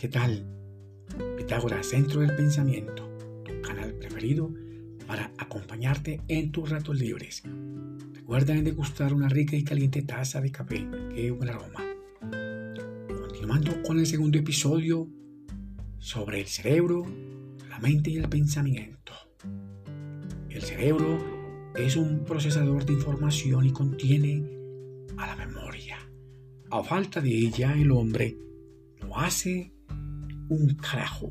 ¿qué tal? Pitágoras, Centro del Pensamiento, tu canal preferido para acompañarte en tus ratos libres. Recuerda degustar una rica y caliente taza de café, qué buen aroma. Continuando con el segundo episodio sobre el cerebro, la mente y el pensamiento. El cerebro es un procesador de información y contiene a la memoria. A falta de ella, el hombre no hace un carajo.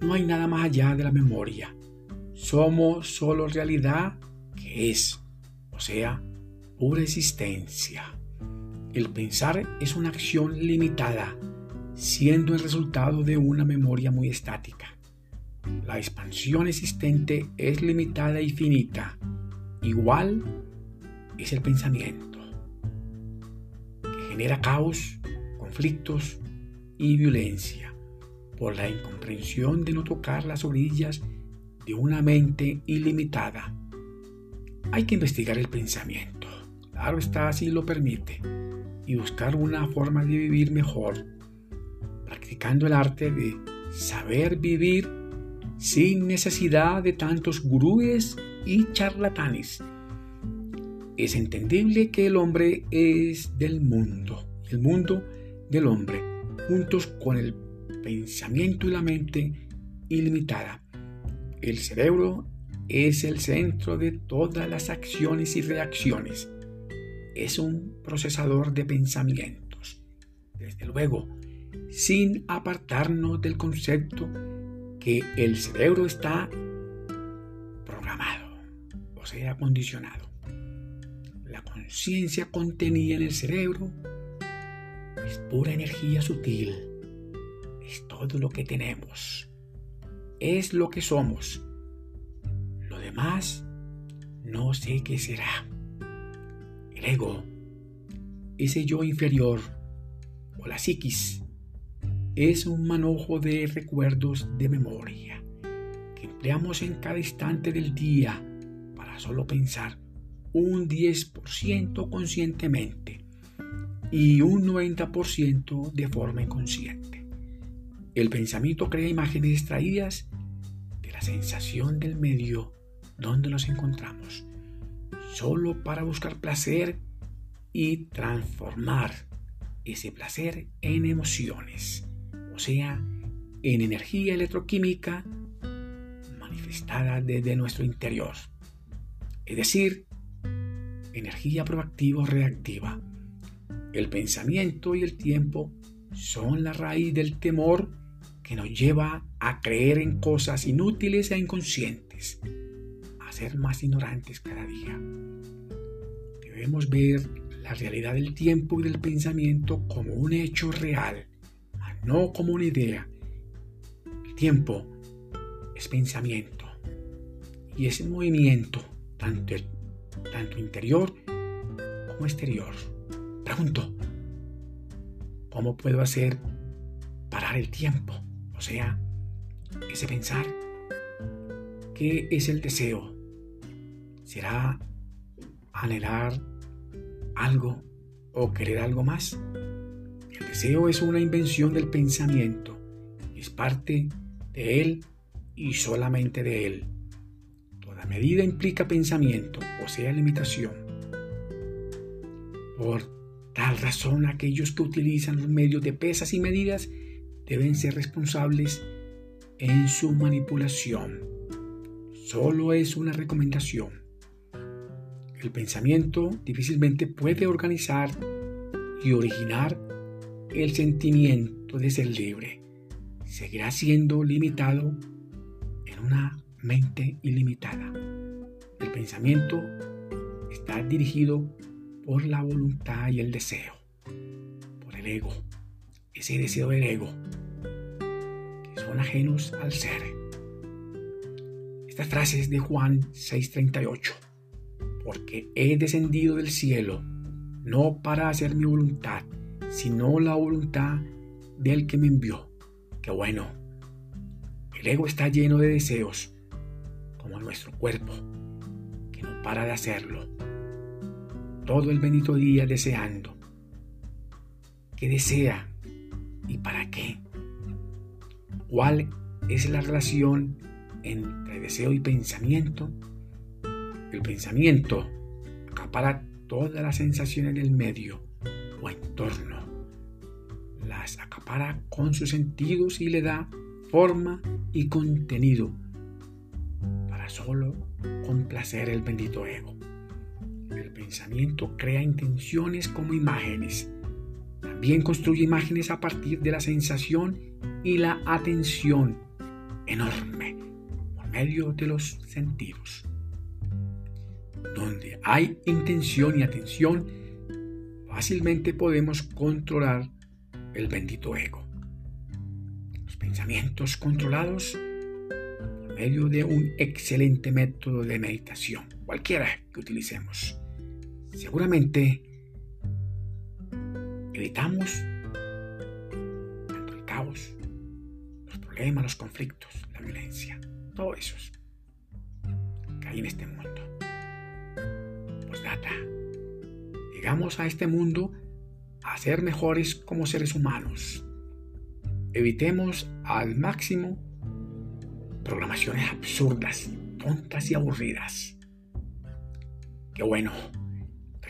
No hay nada más allá de la memoria. Somos solo realidad que es, o sea, pura existencia. El pensar es una acción limitada, siendo el resultado de una memoria muy estática. La expansión existente es limitada y finita. Igual es el pensamiento, que genera caos, conflictos y violencia por la incomprensión de no tocar las orillas de una mente ilimitada. Hay que investigar el pensamiento, claro está si lo permite, y buscar una forma de vivir mejor, practicando el arte de saber vivir sin necesidad de tantos gurúes y charlatanes. Es entendible que el hombre es del mundo, el mundo del hombre, juntos con el pensamiento y la mente ilimitada el cerebro es el centro de todas las acciones y reacciones. Es un procesador de pensamientos. Desde luego, sin apartarnos del concepto que el cerebro está programado, o sea, condicionado. La conciencia contenida en el cerebro es pura energía sutil. Es todo lo que tenemos es lo que somos. Lo demás, no sé qué será. El ego, ese yo inferior, o la psiquis, es un manojo de recuerdos de memoria que empleamos en cada instante del día para solo pensar un 10% conscientemente y un 90% de forma inconsciente. El pensamiento crea imágenes extraídas sensación del medio donde nos encontramos, solo para buscar placer y transformar ese placer en emociones, o sea, en energía electroquímica manifestada desde nuestro interior, es decir, energía proactiva o reactiva. El pensamiento y el tiempo son la raíz del temor que nos lleva a creer en cosas inútiles e inconscientes, a ser más ignorantes cada día. Debemos ver la realidad del tiempo y del pensamiento como un hecho real, no como una idea. El tiempo es pensamiento y es movimiento, tanto, tanto interior como exterior. Pregunto, ¿cómo puedo hacer parar el tiempo? O sea, ese pensar, ¿qué es el deseo? ¿Será anhelar algo o querer algo más? El deseo es una invención del pensamiento, es parte de él y solamente de él. Toda medida implica pensamiento, o sea, limitación. Por tal razón, aquellos que utilizan los medios de pesas y medidas deben ser responsables en su manipulación. Solo es una recomendación. El pensamiento difícilmente puede organizar y originar el sentimiento de ser libre. Seguirá siendo limitado en una mente ilimitada. El pensamiento está dirigido por la voluntad y el deseo, por el ego ese deseo del ego, que son ajenos al ser. Esta frase es de Juan 6:38, porque he descendido del cielo, no para hacer mi voluntad, sino la voluntad del que me envió. Qué bueno. El ego está lleno de deseos, como nuestro cuerpo, que no para de hacerlo. Todo el bendito día deseando. Que desea ¿Y para qué? ¿Cuál es la relación entre deseo y pensamiento? El pensamiento acapara todas las sensaciones del medio o entorno. Las acapara con sus sentidos y le da forma y contenido para solo complacer el bendito ego. El pensamiento crea intenciones como imágenes. También construye imágenes a partir de la sensación y la atención enorme por medio de los sentidos. Donde hay intención y atención, fácilmente podemos controlar el bendito ego. Los pensamientos controlados por medio de un excelente método de meditación, cualquiera que utilicemos. Seguramente evitamos tanto el caos, los problemas, los conflictos, la violencia, todo eso que hay en este mundo. Pues nada, llegamos a este mundo a ser mejores como seres humanos. Evitemos al máximo programaciones absurdas, tontas y aburridas. Qué bueno.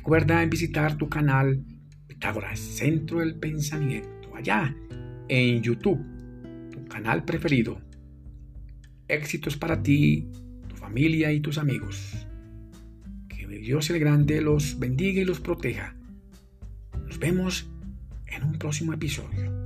Recuerda visitar tu canal Pitágoras, Centro del Pensamiento, allá en YouTube, tu canal preferido. Éxitos para ti, tu familia y tus amigos. Que Dios el Grande los bendiga y los proteja. Nos vemos en un próximo episodio.